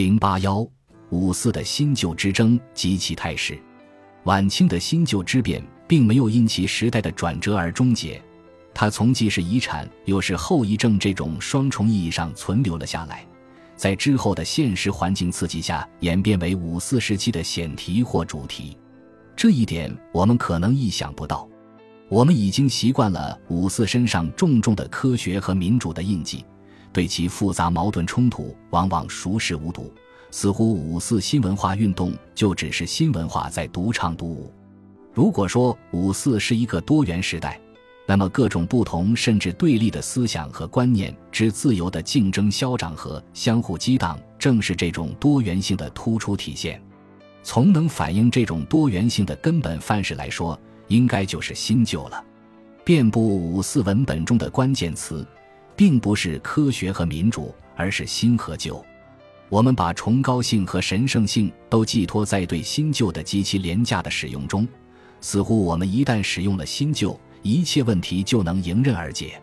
零八幺五四的新旧之争及其态势，晚清的新旧之变并没有因其时代的转折而终结，它从既是遗产又是后遗症这种双重意义上存留了下来，在之后的现实环境刺激下演变为五四时期的选题或主题，这一点我们可能意想不到。我们已经习惯了五四身上重重的科学和民主的印记。对其复杂矛盾冲突往往熟视无睹，似乎五四新文化运动就只是新文化在独唱独舞。如果说五四是一个多元时代，那么各种不同甚至对立的思想和观念之自由的竞争消长和相互激荡，正是这种多元性的突出体现。从能反映这种多元性的根本范式来说，应该就是新旧了。遍布五四文本中的关键词。并不是科学和民主，而是新和旧。我们把崇高性和神圣性都寄托在对新旧的极其廉价的使用中，似乎我们一旦使用了新旧，一切问题就能迎刃而解。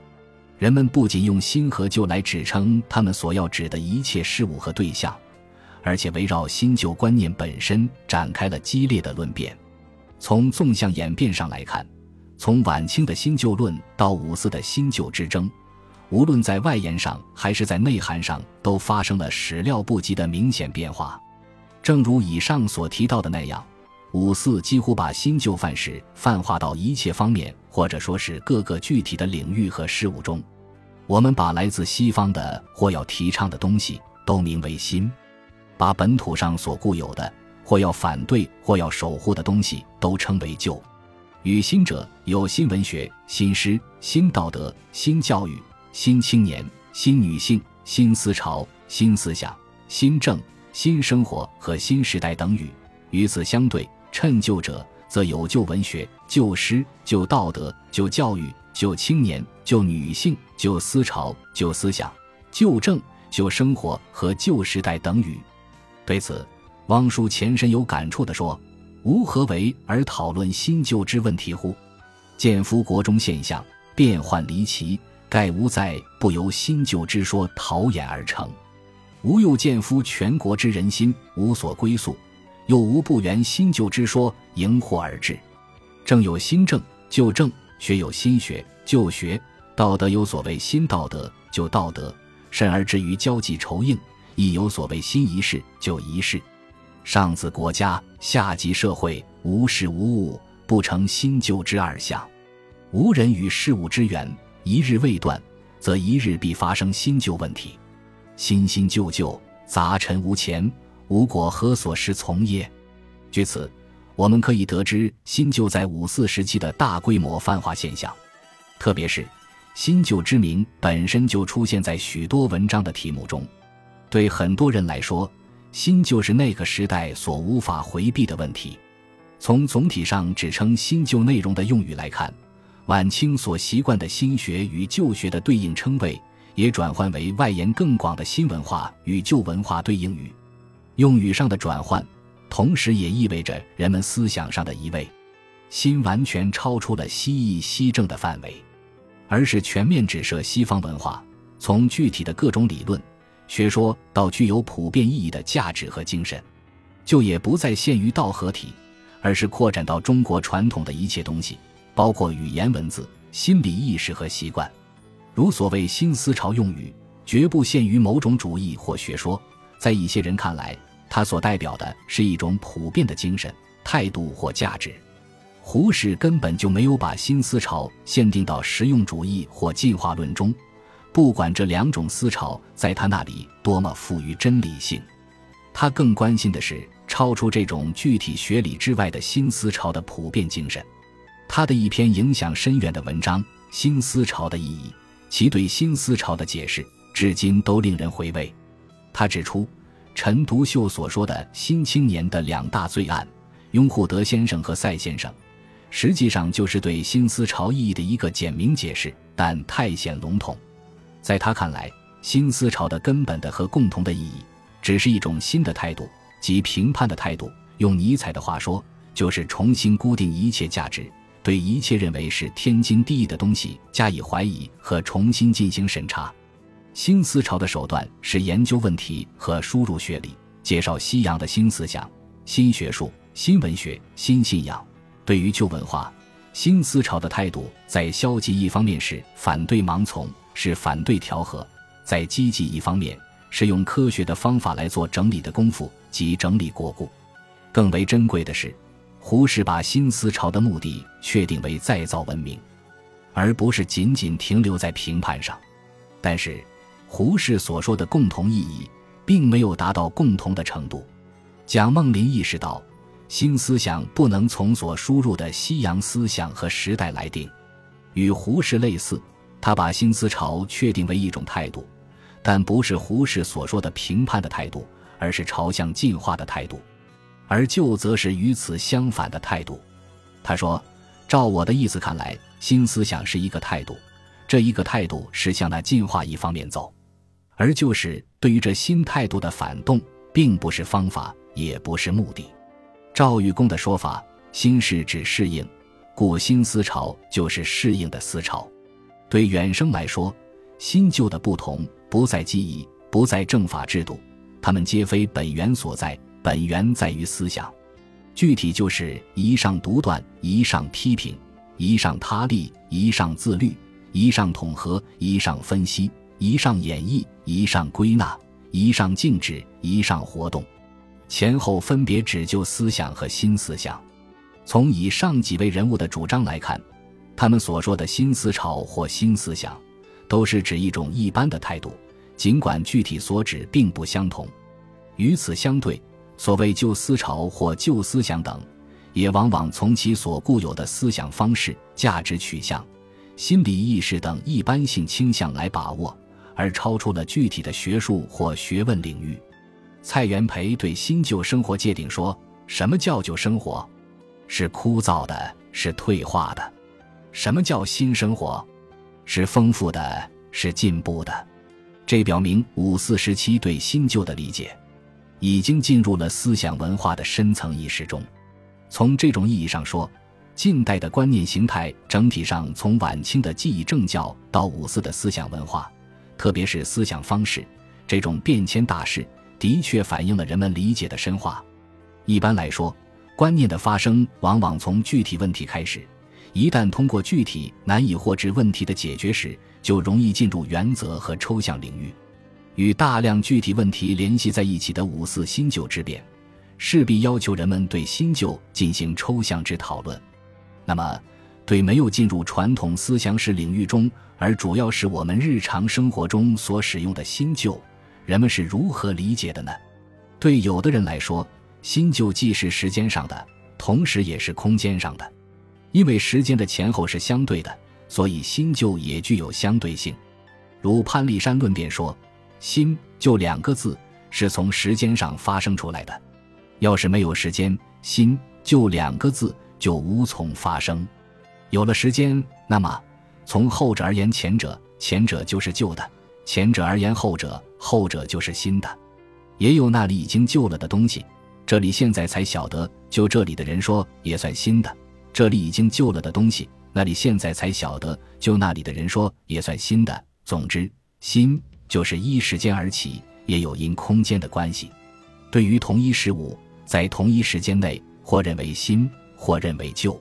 人们不仅用新和旧来指称他们所要指的一切事物和对象，而且围绕新旧观念本身展开了激烈的论辩。从纵向演变上来看，从晚清的新旧论到五四的新旧之争。无论在外延上还是在内涵上，都发生了始料不及的明显变化。正如以上所提到的那样，五四几乎把新旧范式泛化到一切方面，或者说是各个具体的领域和事物中。我们把来自西方的或要提倡的东西都名为新，把本土上所固有的或要反对或要守护的东西都称为旧。与新者有新文学、新诗、新道德、新教育。新青年、新女性、新思潮、新思想、新政、新生活和新时代等语。与此相对，趁旧者则有旧文学、旧诗、旧道德、旧教育、旧青年、旧女性、旧思潮、旧思想、旧政、旧生活和旧时代等语。对此，汪叔前身有感触地说：“吾何为而讨论新旧之问题乎？见夫国中现象变幻离奇。”盖无在不由新旧之说陶冶而成，吾又见夫全国之人心无所归宿，又无不缘新旧之说迎祸而至。正有新政旧政，学有新学旧学，道德有所谓新道德旧道德，甚而至于交际筹应，亦有所谓新仪式旧仪式。上自国家，下及社会，无事无物不成新旧之二相，无人与事物之缘。一日未断，则一日必发生新旧问题。新新旧旧，杂陈无前，无果何所适从耶？据此，我们可以得知新旧在五四时期的大规模泛化现象。特别是新旧之名本身就出现在许多文章的题目中。对很多人来说，新旧是那个时代所无法回避的问题。从总体上指称新旧内容的用语来看。晚清所习惯的新学与旧学的对应称谓，也转换为外延更广的新文化与旧文化对应语。用语上的转换，同时也意味着人们思想上的移位。新完全超出了西易西正的范围，而是全面指涉西方文化，从具体的各种理论学说到具有普遍意义的价值和精神，就也不再限于道合体，而是扩展到中国传统的一切东西。包括语言文字、心理意识和习惯，如所谓新思潮用语，绝不限于某种主义或学说。在一些人看来，它所代表的是一种普遍的精神、态度或价值。胡适根本就没有把新思潮限定到实用主义或进化论中，不管这两种思潮在他那里多么富于真理性，他更关心的是超出这种具体学理之外的新思潮的普遍精神。他的一篇影响深远的文章《新思潮的意义》，其对新思潮的解释至今都令人回味。他指出，陈独秀所说的新青年的两大罪案——拥护德先生和赛先生，实际上就是对新思潮意义的一个简明解释，但太显笼统。在他看来，新思潮的根本的和共同的意义，只是一种新的态度，即评判的态度。用尼采的话说，就是重新固定一切价值。对一切认为是天经地义的东西加以怀疑和重新进行审查，新思潮的手段是研究问题和输入学理，介绍西洋的新思想、新学术、新文学、新信仰。对于旧文化、新思潮的态度，在消极一方面是反对盲从，是反对调和；在积极一方面是用科学的方法来做整理的功夫，即整理国故。更为珍贵的是，胡适把新思潮的目的确定为再造文明，而不是仅仅停留在评判上。但是，胡适所说的共同意义，并没有达到共同的程度。蒋梦麟意识到。新思想不能从所输入的西洋思想和时代来定，与胡适类似，他把新思潮确定为一种态度，但不是胡适所说的评判的态度，而是朝向进化的态度，而旧则是与此相反的态度。他说：“照我的意思看来，新思想是一个态度，这一个态度是向那进化一方面走，而就是对于这新态度的反动，并不是方法，也不是目的。”赵玉公的说法：“新是指适应，故新思潮就是适应的思潮。对远生来说，新旧的不同不在记忆，不在政法制度，他们皆非本源所在，本源在于思想。具体就是一上独断，一上批评，一上他立，一上自律，一上统合，一上分析，一上演绎，一上归纳，一上静止，一上活动。”前后分别指就思想和新思想。从以上几位人物的主张来看，他们所说的新思潮或新思想，都是指一种一般的态度，尽管具体所指并不相同。与此相对，所谓旧思潮或旧思想等，也往往从其所固有的思想方式、价值取向、心理意识等一般性倾向来把握，而超出了具体的学术或学问领域。蔡元培对新旧生活界定说：“什么叫旧生活？是枯燥的，是退化的。什么叫新生活？是丰富的，是进步的。这表明五四时期对新旧的理解，已经进入了思想文化的深层意识中。从这种意义上说，近代的观念形态整体上从晚清的记忆政教到五四的思想文化，特别是思想方式这种变迁大势。”的确反映了人们理解的深化。一般来说，观念的发生往往从具体问题开始，一旦通过具体难以获知问题的解决时，就容易进入原则和抽象领域。与大量具体问题联系在一起的五四新旧之变，势必要求人们对新旧进行抽象之讨论。那么，对没有进入传统思想史领域中，而主要是我们日常生活中所使用的新旧。人们是如何理解的呢？对有的人来说，新旧既是时间上的，同时也是空间上的。因为时间的前后是相对的，所以新旧也具有相对性。如潘立山论辩说：“新就两个字是从时间上发生出来的。要是没有时间，新就两个字就无从发生。有了时间，那么从后者而言，前者前者就是旧的；前者而言，后者。”后者就是新的，也有那里已经旧了的东西，这里现在才晓得，就这里的人说也算新的；这里已经旧了的东西，那里现在才晓得，就那里的人说也算新的。总之，新就是依时间而起，也有因空间的关系。对于同一事物，在同一时间内，或认为新，或认为旧，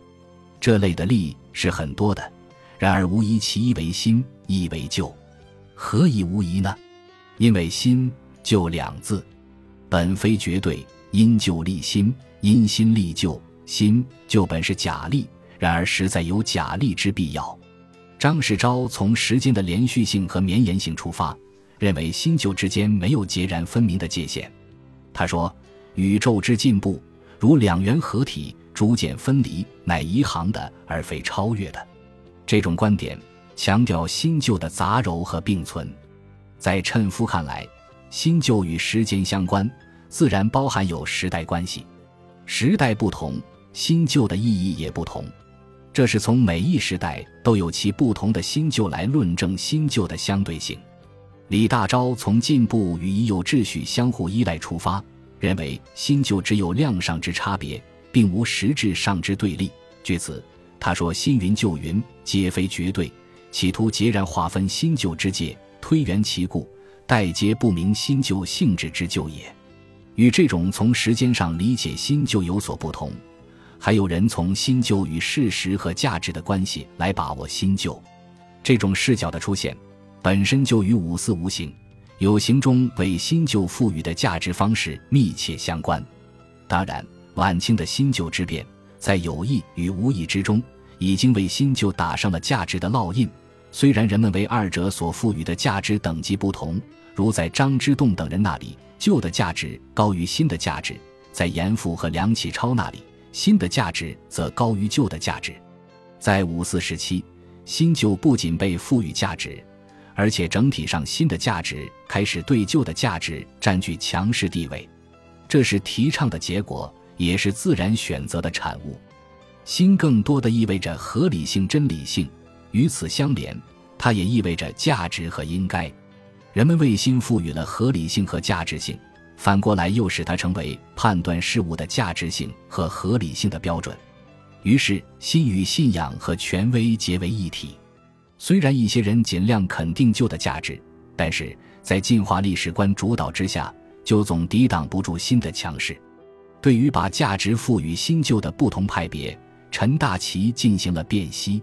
这类的例是很多的。然而，无疑其一为新，一为旧，何以无疑呢？因为新旧两字，本非绝对，因旧立新，因新立旧，新旧本是假立，然而实在有假立之必要。张世钊从时间的连续性和绵延性出发，认为新旧之间没有截然分明的界限。他说：“宇宙之进步，如两元合体，逐渐分离，乃一行的，而非超越的。”这种观点强调新旧的杂糅和并存。在陈夫看来，新旧与时间相关，自然包含有时代关系。时代不同，新旧的意义也不同。这是从每一时代都有其不同的新旧来论证新旧的相对性。李大钊从进步与已有秩序相互依赖出发，认为新旧只有量上之差别，并无实质上之对立。据此，他说：“新云旧云，皆非绝对，企图截然划分新旧之界。”推圆其故，待皆不明新旧性质之旧也。与这种从时间上理解新旧有所不同，还有人从新旧与事实和价值的关系来把握新旧。这种视角的出现，本身就与五四无形、有形中为新旧赋予的价值方式密切相关。当然，晚清的新旧之变，在有意与无意之中，已经为新旧打上了价值的烙印。虽然人们为二者所赋予的价值等级不同，如在张之洞等人那里，旧的价值高于新的价值；在严复和梁启超那里，新的价值则高于旧的价值。在五四时期，新旧不仅被赋予价值，而且整体上新的价值开始对旧的价值占据强势地位。这是提倡的结果，也是自然选择的产物。新更多的意味着合理性、真理性。与此相连，它也意味着价值和应该。人们为新赋予了合理性和价值性，反过来又使它成为判断事物的价值性和合理性的标准。于是，心与信仰和权威结为一体。虽然一些人尽量肯定旧的价值，但是在进化历史观主导之下，就总抵挡不住新的强势。对于把价值赋予新旧的不同派别，陈大奇进行了辨析。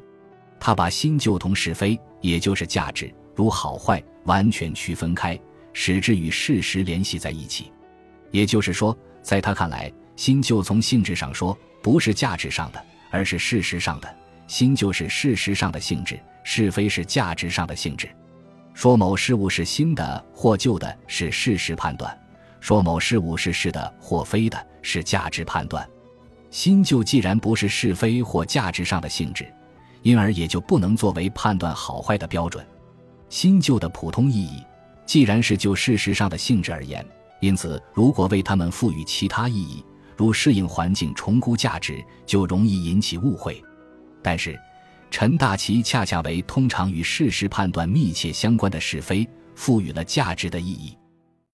他把新旧同是非，也就是价值，如好坏，完全区分开，使之与事实联系在一起。也就是说，在他看来，新旧从性质上说不是价值上的，而是事实上的。新旧是事实上的性质，是非是价值上的性质。说某事物是新的或旧的，是事实判断；说某事物是是的或非的，是价值判断。新旧既然不是是非或价值上的性质。因而也就不能作为判断好坏的标准。新旧的普通意义，既然是就事实上的性质而言，因此如果为它们赋予其他意义，如适应环境、重估价值，就容易引起误会。但是，陈大奇恰恰为通常与事实判断密切相关的是非赋予了价值的意义。